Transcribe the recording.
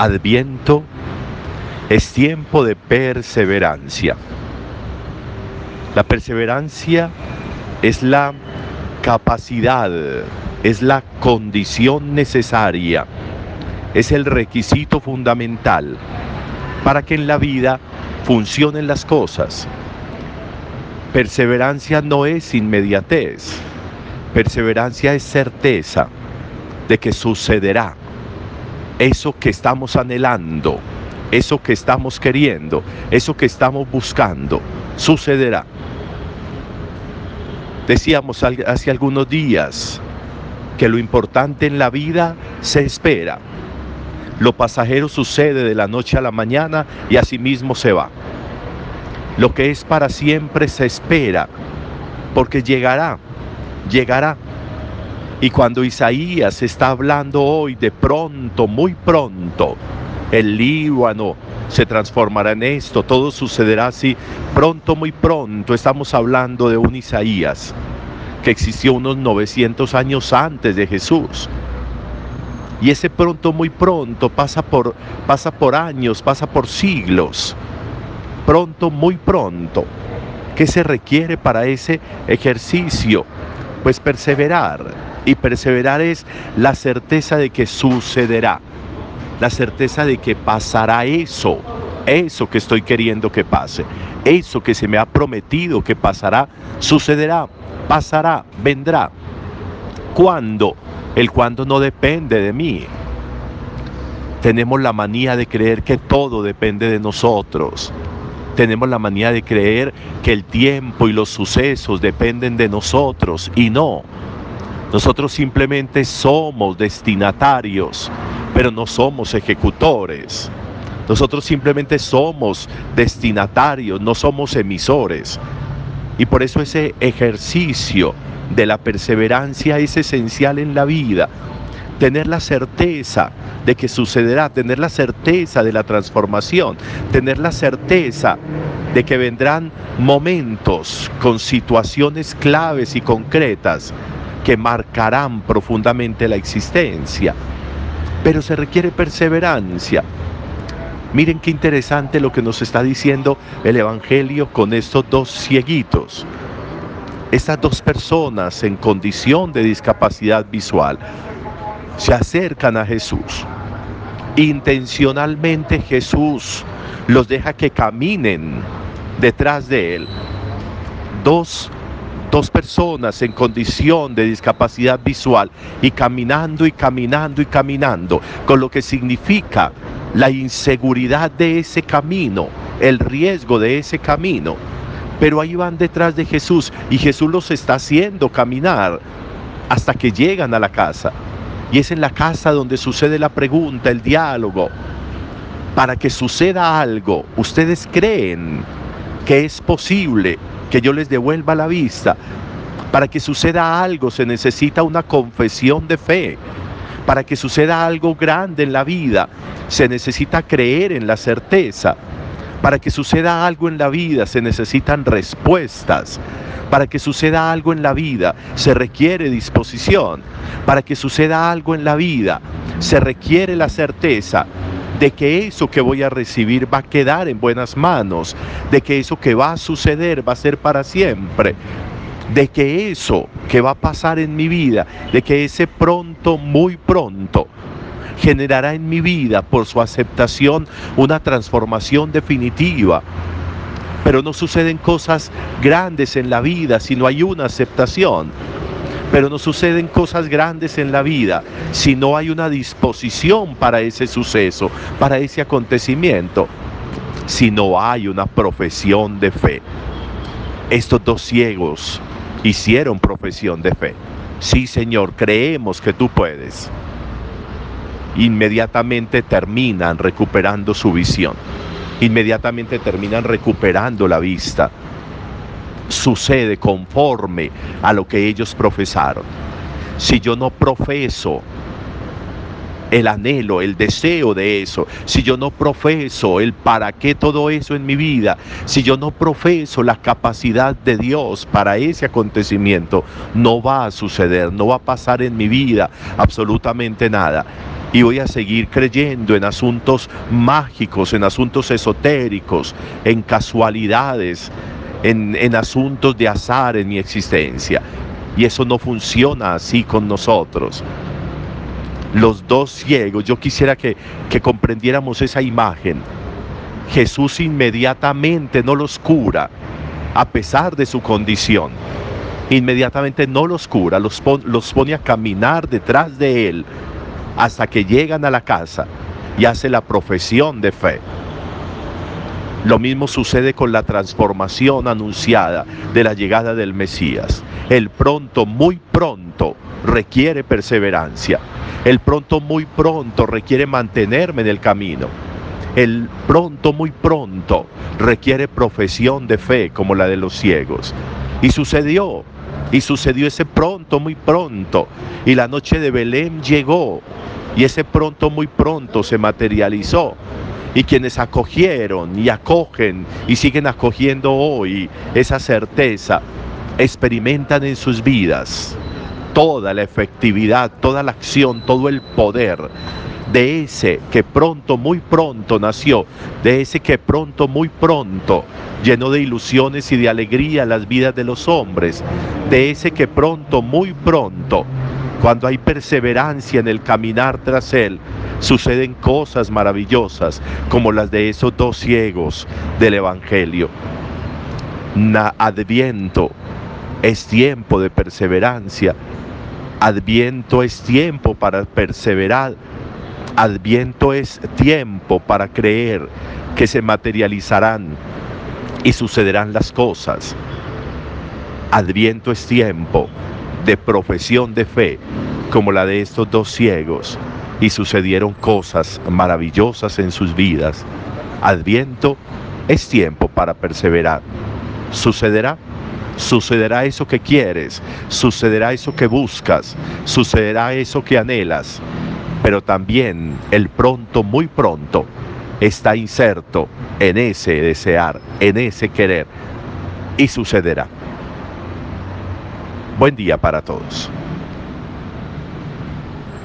Adviento es tiempo de perseverancia. La perseverancia es la capacidad, es la condición necesaria, es el requisito fundamental para que en la vida funcionen las cosas. Perseverancia no es inmediatez, perseverancia es certeza de que sucederá eso que estamos anhelando, eso que estamos queriendo, eso que estamos buscando, sucederá. Decíamos hace algunos días que lo importante en la vida se espera. Lo pasajero sucede de la noche a la mañana y asimismo se va. Lo que es para siempre se espera, porque llegará, llegará. Y cuando Isaías está hablando hoy de pronto, muy pronto, el Líbano se transformará en esto, todo sucederá así, pronto, muy pronto, estamos hablando de un Isaías que existió unos 900 años antes de Jesús. Y ese pronto, muy pronto, pasa por, pasa por años, pasa por siglos. Pronto, muy pronto. ¿Qué se requiere para ese ejercicio? Pues perseverar. Y perseverar es la certeza de que sucederá. La certeza de que pasará eso. Eso que estoy queriendo que pase. Eso que se me ha prometido que pasará, sucederá pasará, vendrá. ¿Cuándo? El cuándo no depende de mí. Tenemos la manía de creer que todo depende de nosotros. Tenemos la manía de creer que el tiempo y los sucesos dependen de nosotros y no. Nosotros simplemente somos destinatarios, pero no somos ejecutores. Nosotros simplemente somos destinatarios, no somos emisores. Y por eso ese ejercicio de la perseverancia es esencial en la vida. Tener la certeza de que sucederá, tener la certeza de la transformación, tener la certeza de que vendrán momentos con situaciones claves y concretas que marcarán profundamente la existencia. Pero se requiere perseverancia, Miren qué interesante lo que nos está diciendo el Evangelio con estos dos cieguitos. Estas dos personas en condición de discapacidad visual se acercan a Jesús. Intencionalmente Jesús los deja que caminen detrás de él. Dos, dos personas en condición de discapacidad visual y caminando y caminando y caminando, con lo que significa la inseguridad de ese camino, el riesgo de ese camino. Pero ahí van detrás de Jesús y Jesús los está haciendo caminar hasta que llegan a la casa. Y es en la casa donde sucede la pregunta, el diálogo. Para que suceda algo, ustedes creen que es posible que yo les devuelva la vista. Para que suceda algo se necesita una confesión de fe. Para que suceda algo grande en la vida, se necesita creer en la certeza. Para que suceda algo en la vida, se necesitan respuestas. Para que suceda algo en la vida, se requiere disposición. Para que suceda algo en la vida, se requiere la certeza de que eso que voy a recibir va a quedar en buenas manos, de que eso que va a suceder va a ser para siempre, de que eso que va a pasar en mi vida, de que ese pronto, muy pronto, generará en mi vida por su aceptación una transformación definitiva. Pero no suceden cosas grandes en la vida si no hay una aceptación. Pero no suceden cosas grandes en la vida si no hay una disposición para ese suceso, para ese acontecimiento, si no hay una profesión de fe. Estos dos ciegos hicieron profesión de fe. Sí, Señor, creemos que tú puedes. Inmediatamente terminan recuperando su visión. Inmediatamente terminan recuperando la vista. Sucede conforme a lo que ellos profesaron. Si yo no profeso el anhelo, el deseo de eso, si yo no profeso el para qué todo eso en mi vida, si yo no profeso la capacidad de Dios para ese acontecimiento, no va a suceder, no va a pasar en mi vida absolutamente nada. y voy a seguir creyendo en asuntos mágicos, en asuntos esotéricos, en casualidades, en, en, asuntos de azar en mi existencia. Y eso no funciona así con nosotros. Los dos ciegos, yo quisiera que, que comprendiéramos esa imagen. Jesús inmediatamente no los cura, a pesar de su condición. Inmediatamente no los cura, los, los pone a caminar detrás de él hasta que llegan a la casa y hace la profesión de fe. Lo mismo sucede con la transformación anunciada de la llegada del Mesías. El pronto, muy pronto, requiere perseverancia. El pronto, muy pronto, requiere mantenerme en el camino. El pronto, muy pronto, requiere profesión de fe como la de los ciegos. Y sucedió, y sucedió ese pronto, muy pronto. Y la noche de Belén llegó, y ese pronto, muy pronto se materializó. Y quienes acogieron y acogen y siguen acogiendo hoy esa certeza, experimentan en sus vidas toda la efectividad, toda la acción, todo el poder de ese que pronto, muy pronto nació, de ese que pronto, muy pronto llenó de ilusiones y de alegría las vidas de los hombres, de ese que pronto, muy pronto, cuando hay perseverancia en el caminar tras Él, suceden cosas maravillosas como las de esos dos ciegos del Evangelio. adviento es tiempo de perseverancia. Adviento es tiempo para perseverar Adviento es tiempo para creer que se materializarán y sucederán las cosas. Adviento es tiempo de profesión de fe como la de estos dos ciegos y sucedieron cosas maravillosas en sus vidas. Adviento es tiempo para perseverar. ¿Sucederá? Sucederá eso que quieres, sucederá eso que buscas, sucederá eso que anhelas pero también el pronto, muy pronto, está inserto en ese desear, en ese querer, y sucederá. Buen día para todos.